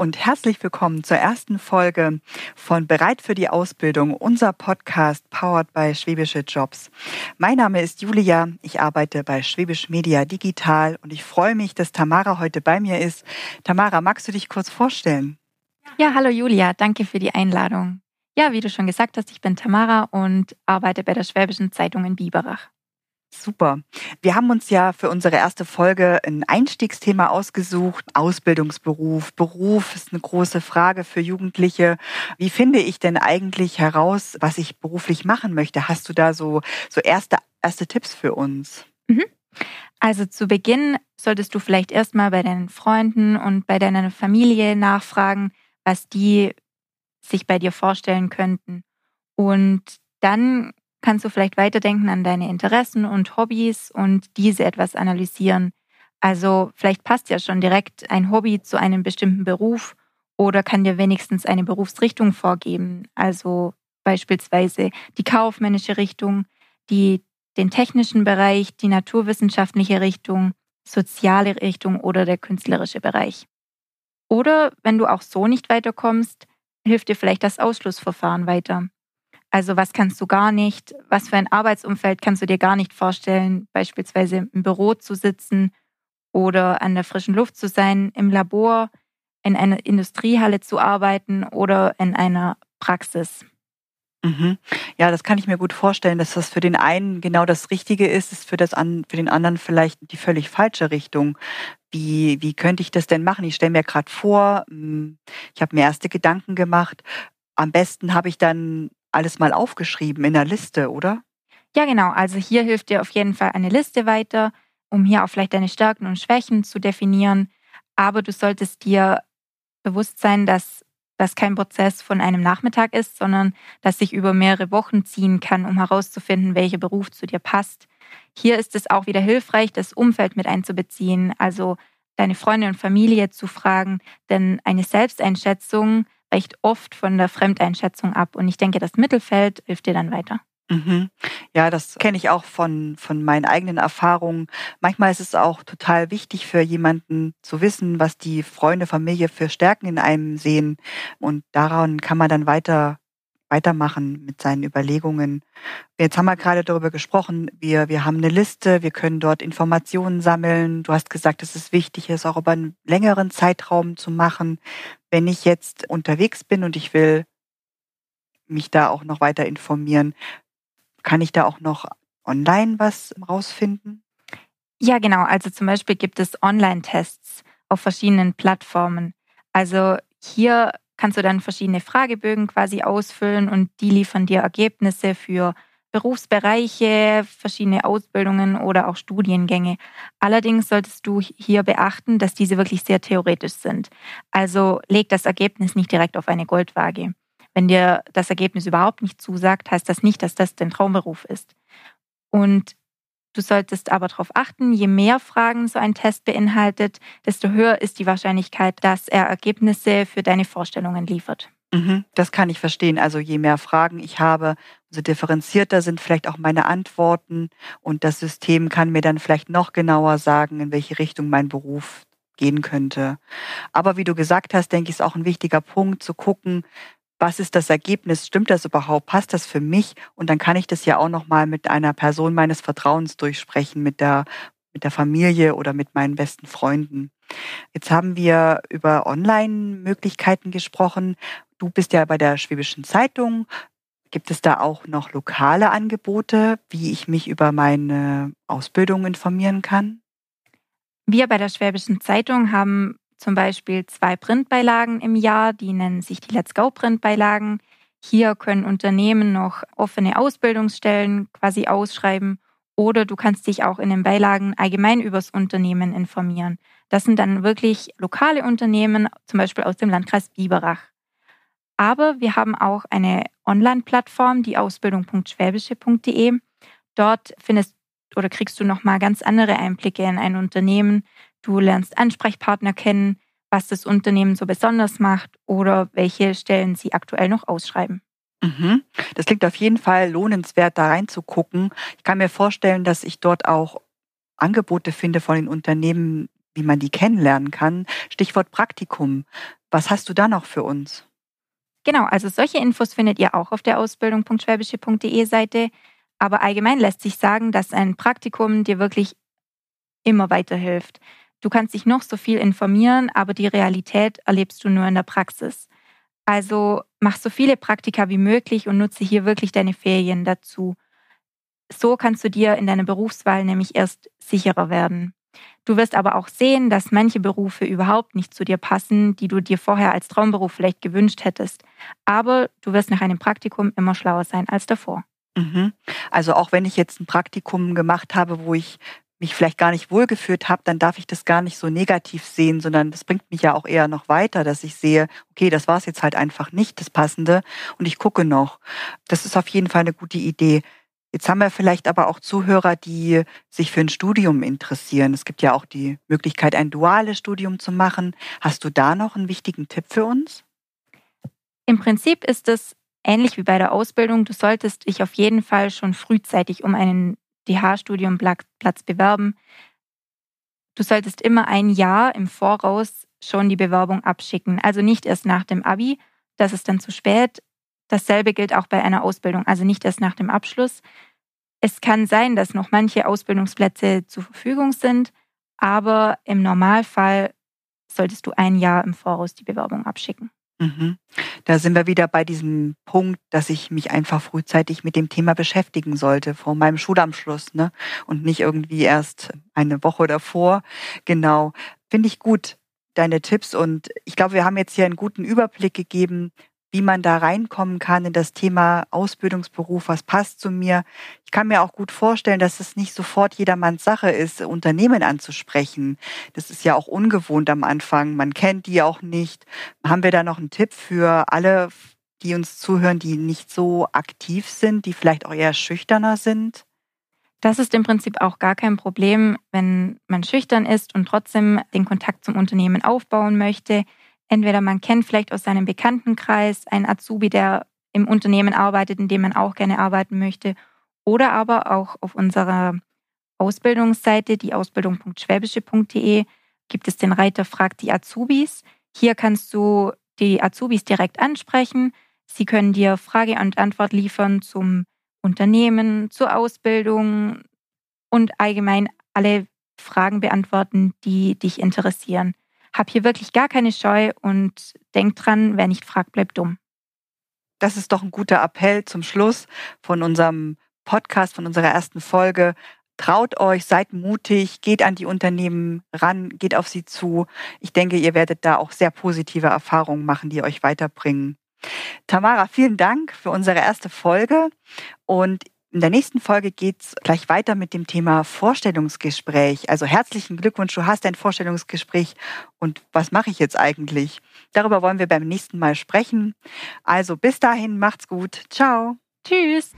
und herzlich willkommen zur ersten Folge von Bereit für die Ausbildung, unser Podcast powered by Schwäbische Jobs. Mein Name ist Julia, ich arbeite bei Schwäbisch Media Digital und ich freue mich, dass Tamara heute bei mir ist. Tamara, magst du dich kurz vorstellen? Ja, hallo Julia, danke für die Einladung. Ja, wie du schon gesagt hast, ich bin Tamara und arbeite bei der Schwäbischen Zeitung in Biberach. Super. Wir haben uns ja für unsere erste Folge ein Einstiegsthema ausgesucht. Ausbildungsberuf, Beruf ist eine große Frage für Jugendliche. Wie finde ich denn eigentlich heraus, was ich beruflich machen möchte? Hast du da so, so erste, erste Tipps für uns? Mhm. Also zu Beginn solltest du vielleicht erstmal bei deinen Freunden und bei deiner Familie nachfragen, was die sich bei dir vorstellen könnten. Und dann kannst du vielleicht weiterdenken an deine Interessen und Hobbys und diese etwas analysieren. Also vielleicht passt ja schon direkt ein Hobby zu einem bestimmten Beruf oder kann dir wenigstens eine Berufsrichtung vorgeben. Also beispielsweise die kaufmännische Richtung, die, den technischen Bereich, die naturwissenschaftliche Richtung, soziale Richtung oder der künstlerische Bereich. Oder wenn du auch so nicht weiterkommst, hilft dir vielleicht das Ausschlussverfahren weiter. Also was kannst du gar nicht, was für ein Arbeitsumfeld kannst du dir gar nicht vorstellen, beispielsweise im Büro zu sitzen oder an der frischen Luft zu sein, im Labor, in einer Industriehalle zu arbeiten oder in einer Praxis. Mhm. Ja, das kann ich mir gut vorstellen, dass das für den einen genau das Richtige ist, ist für, das an, für den anderen vielleicht die völlig falsche Richtung. Wie, wie könnte ich das denn machen? Ich stelle mir gerade vor, hm, ich habe mir erste Gedanken gemacht. Am besten habe ich dann alles mal aufgeschrieben in der Liste, oder? Ja, genau. Also hier hilft dir auf jeden Fall eine Liste weiter, um hier auch vielleicht deine Stärken und Schwächen zu definieren. Aber du solltest dir bewusst sein, dass das kein Prozess von einem Nachmittag ist, sondern dass sich über mehrere Wochen ziehen kann, um herauszufinden, welcher Beruf zu dir passt. Hier ist es auch wieder hilfreich, das Umfeld mit einzubeziehen, also deine Freunde und Familie zu fragen, denn eine Selbsteinschätzung weicht oft von der Fremdeinschätzung ab. Und ich denke, das Mittelfeld hilft dir dann weiter. Mhm. Ja, das kenne ich auch von, von meinen eigenen Erfahrungen. Manchmal ist es auch total wichtig für jemanden zu wissen, was die Freunde, Familie für Stärken in einem sehen. Und daran kann man dann weiter weitermachen mit seinen Überlegungen. Jetzt haben wir gerade darüber gesprochen, wir, wir haben eine Liste, wir können dort Informationen sammeln. Du hast gesagt, es ist wichtig, es auch über einen längeren Zeitraum zu machen. Wenn ich jetzt unterwegs bin und ich will mich da auch noch weiter informieren, kann ich da auch noch online was rausfinden? Ja, genau. Also zum Beispiel gibt es Online-Tests auf verschiedenen Plattformen. Also hier kannst du dann verschiedene Fragebögen quasi ausfüllen und die liefern dir Ergebnisse für Berufsbereiche, verschiedene Ausbildungen oder auch Studiengänge. Allerdings solltest du hier beachten, dass diese wirklich sehr theoretisch sind. Also leg das Ergebnis nicht direkt auf eine Goldwaage. Wenn dir das Ergebnis überhaupt nicht zusagt, heißt das nicht, dass das dein Traumberuf ist. Und Du solltest aber darauf achten, je mehr Fragen so ein Test beinhaltet, desto höher ist die Wahrscheinlichkeit, dass er Ergebnisse für deine Vorstellungen liefert. Mhm, das kann ich verstehen. Also je mehr Fragen ich habe, umso differenzierter sind vielleicht auch meine Antworten und das System kann mir dann vielleicht noch genauer sagen, in welche Richtung mein Beruf gehen könnte. Aber wie du gesagt hast, denke ich, ist auch ein wichtiger Punkt zu gucken, was ist das Ergebnis? Stimmt das überhaupt? Passt das für mich? Und dann kann ich das ja auch noch mal mit einer Person meines Vertrauens durchsprechen, mit der mit der Familie oder mit meinen besten Freunden. Jetzt haben wir über Online-Möglichkeiten gesprochen. Du bist ja bei der Schwäbischen Zeitung. Gibt es da auch noch lokale Angebote, wie ich mich über meine Ausbildung informieren kann? Wir bei der Schwäbischen Zeitung haben zum Beispiel zwei Printbeilagen im Jahr, die nennen sich die Let's Go Printbeilagen. Hier können Unternehmen noch offene Ausbildungsstellen quasi ausschreiben oder du kannst dich auch in den Beilagen allgemein übers Unternehmen informieren. Das sind dann wirklich lokale Unternehmen, zum Beispiel aus dem Landkreis Biberach. Aber wir haben auch eine Online-Plattform, die ausbildung.schwäbische.de. Dort findest oder kriegst du nochmal ganz andere Einblicke in ein Unternehmen, Du lernst Ansprechpartner kennen, was das Unternehmen so besonders macht oder welche Stellen sie aktuell noch ausschreiben. Mhm. Das klingt auf jeden Fall lohnenswert, da reinzugucken. Ich kann mir vorstellen, dass ich dort auch Angebote finde von den Unternehmen, wie man die kennenlernen kann. Stichwort Praktikum. Was hast du da noch für uns? Genau, also solche Infos findet ihr auch auf der ausbildung.schwäbische.de Seite. Aber allgemein lässt sich sagen, dass ein Praktikum dir wirklich immer weiterhilft. Du kannst dich noch so viel informieren, aber die Realität erlebst du nur in der Praxis. Also mach so viele Praktika wie möglich und nutze hier wirklich deine Ferien dazu. So kannst du dir in deiner Berufswahl nämlich erst sicherer werden. Du wirst aber auch sehen, dass manche Berufe überhaupt nicht zu dir passen, die du dir vorher als Traumberuf vielleicht gewünscht hättest. Aber du wirst nach einem Praktikum immer schlauer sein als davor. Mhm. Also auch wenn ich jetzt ein Praktikum gemacht habe, wo ich mich vielleicht gar nicht wohlgeführt habe, dann darf ich das gar nicht so negativ sehen, sondern das bringt mich ja auch eher noch weiter, dass ich sehe, okay, das war es jetzt halt einfach nicht das Passende und ich gucke noch. Das ist auf jeden Fall eine gute Idee. Jetzt haben wir vielleicht aber auch Zuhörer, die sich für ein Studium interessieren. Es gibt ja auch die Möglichkeit, ein duales Studium zu machen. Hast du da noch einen wichtigen Tipp für uns? Im Prinzip ist es ähnlich wie bei der Ausbildung. Du solltest dich auf jeden Fall schon frühzeitig um einen DH-Studiumplatz bewerben. Du solltest immer ein Jahr im Voraus schon die Bewerbung abschicken. Also nicht erst nach dem Abi, das ist dann zu spät. Dasselbe gilt auch bei einer Ausbildung, also nicht erst nach dem Abschluss. Es kann sein, dass noch manche Ausbildungsplätze zur Verfügung sind, aber im Normalfall solltest du ein Jahr im Voraus die Bewerbung abschicken. Mhm. Da sind wir wieder bei diesem Punkt, dass ich mich einfach frühzeitig mit dem Thema beschäftigen sollte, vor meinem Schulabschluss, ne? Und nicht irgendwie erst eine Woche davor. Genau. Finde ich gut, deine Tipps. Und ich glaube, wir haben jetzt hier einen guten Überblick gegeben, wie man da reinkommen kann in das Thema Ausbildungsberuf, was passt zu mir. Ich kann mir auch gut vorstellen, dass es nicht sofort jedermanns Sache ist, Unternehmen anzusprechen. Das ist ja auch ungewohnt am Anfang. Man kennt die auch nicht. Haben wir da noch einen Tipp für alle, die uns zuhören, die nicht so aktiv sind, die vielleicht auch eher schüchterner sind? Das ist im Prinzip auch gar kein Problem, wenn man schüchtern ist und trotzdem den Kontakt zum Unternehmen aufbauen möchte. Entweder man kennt vielleicht aus seinem Bekanntenkreis einen Azubi, der im Unternehmen arbeitet, in dem man auch gerne arbeiten möchte, oder aber auch auf unserer Ausbildungsseite, die ausbildung.schwäbische.de, gibt es den Reiter Frag die Azubis. Hier kannst du die Azubis direkt ansprechen. Sie können dir Frage und Antwort liefern zum Unternehmen, zur Ausbildung und allgemein alle Fragen beantworten, die dich interessieren. Hab hier wirklich gar keine Scheu und denk dran, wer nicht fragt, bleibt dumm. Das ist doch ein guter Appell zum Schluss von unserem Podcast, von unserer ersten Folge. Traut euch, seid mutig, geht an die Unternehmen ran, geht auf sie zu. Ich denke, ihr werdet da auch sehr positive Erfahrungen machen, die euch weiterbringen. Tamara, vielen Dank für unsere erste Folge und in der nächsten Folge geht's gleich weiter mit dem Thema Vorstellungsgespräch. Also herzlichen Glückwunsch, du hast ein Vorstellungsgespräch und was mache ich jetzt eigentlich? Darüber wollen wir beim nächsten Mal sprechen. Also bis dahin, macht's gut. Ciao. Tschüss.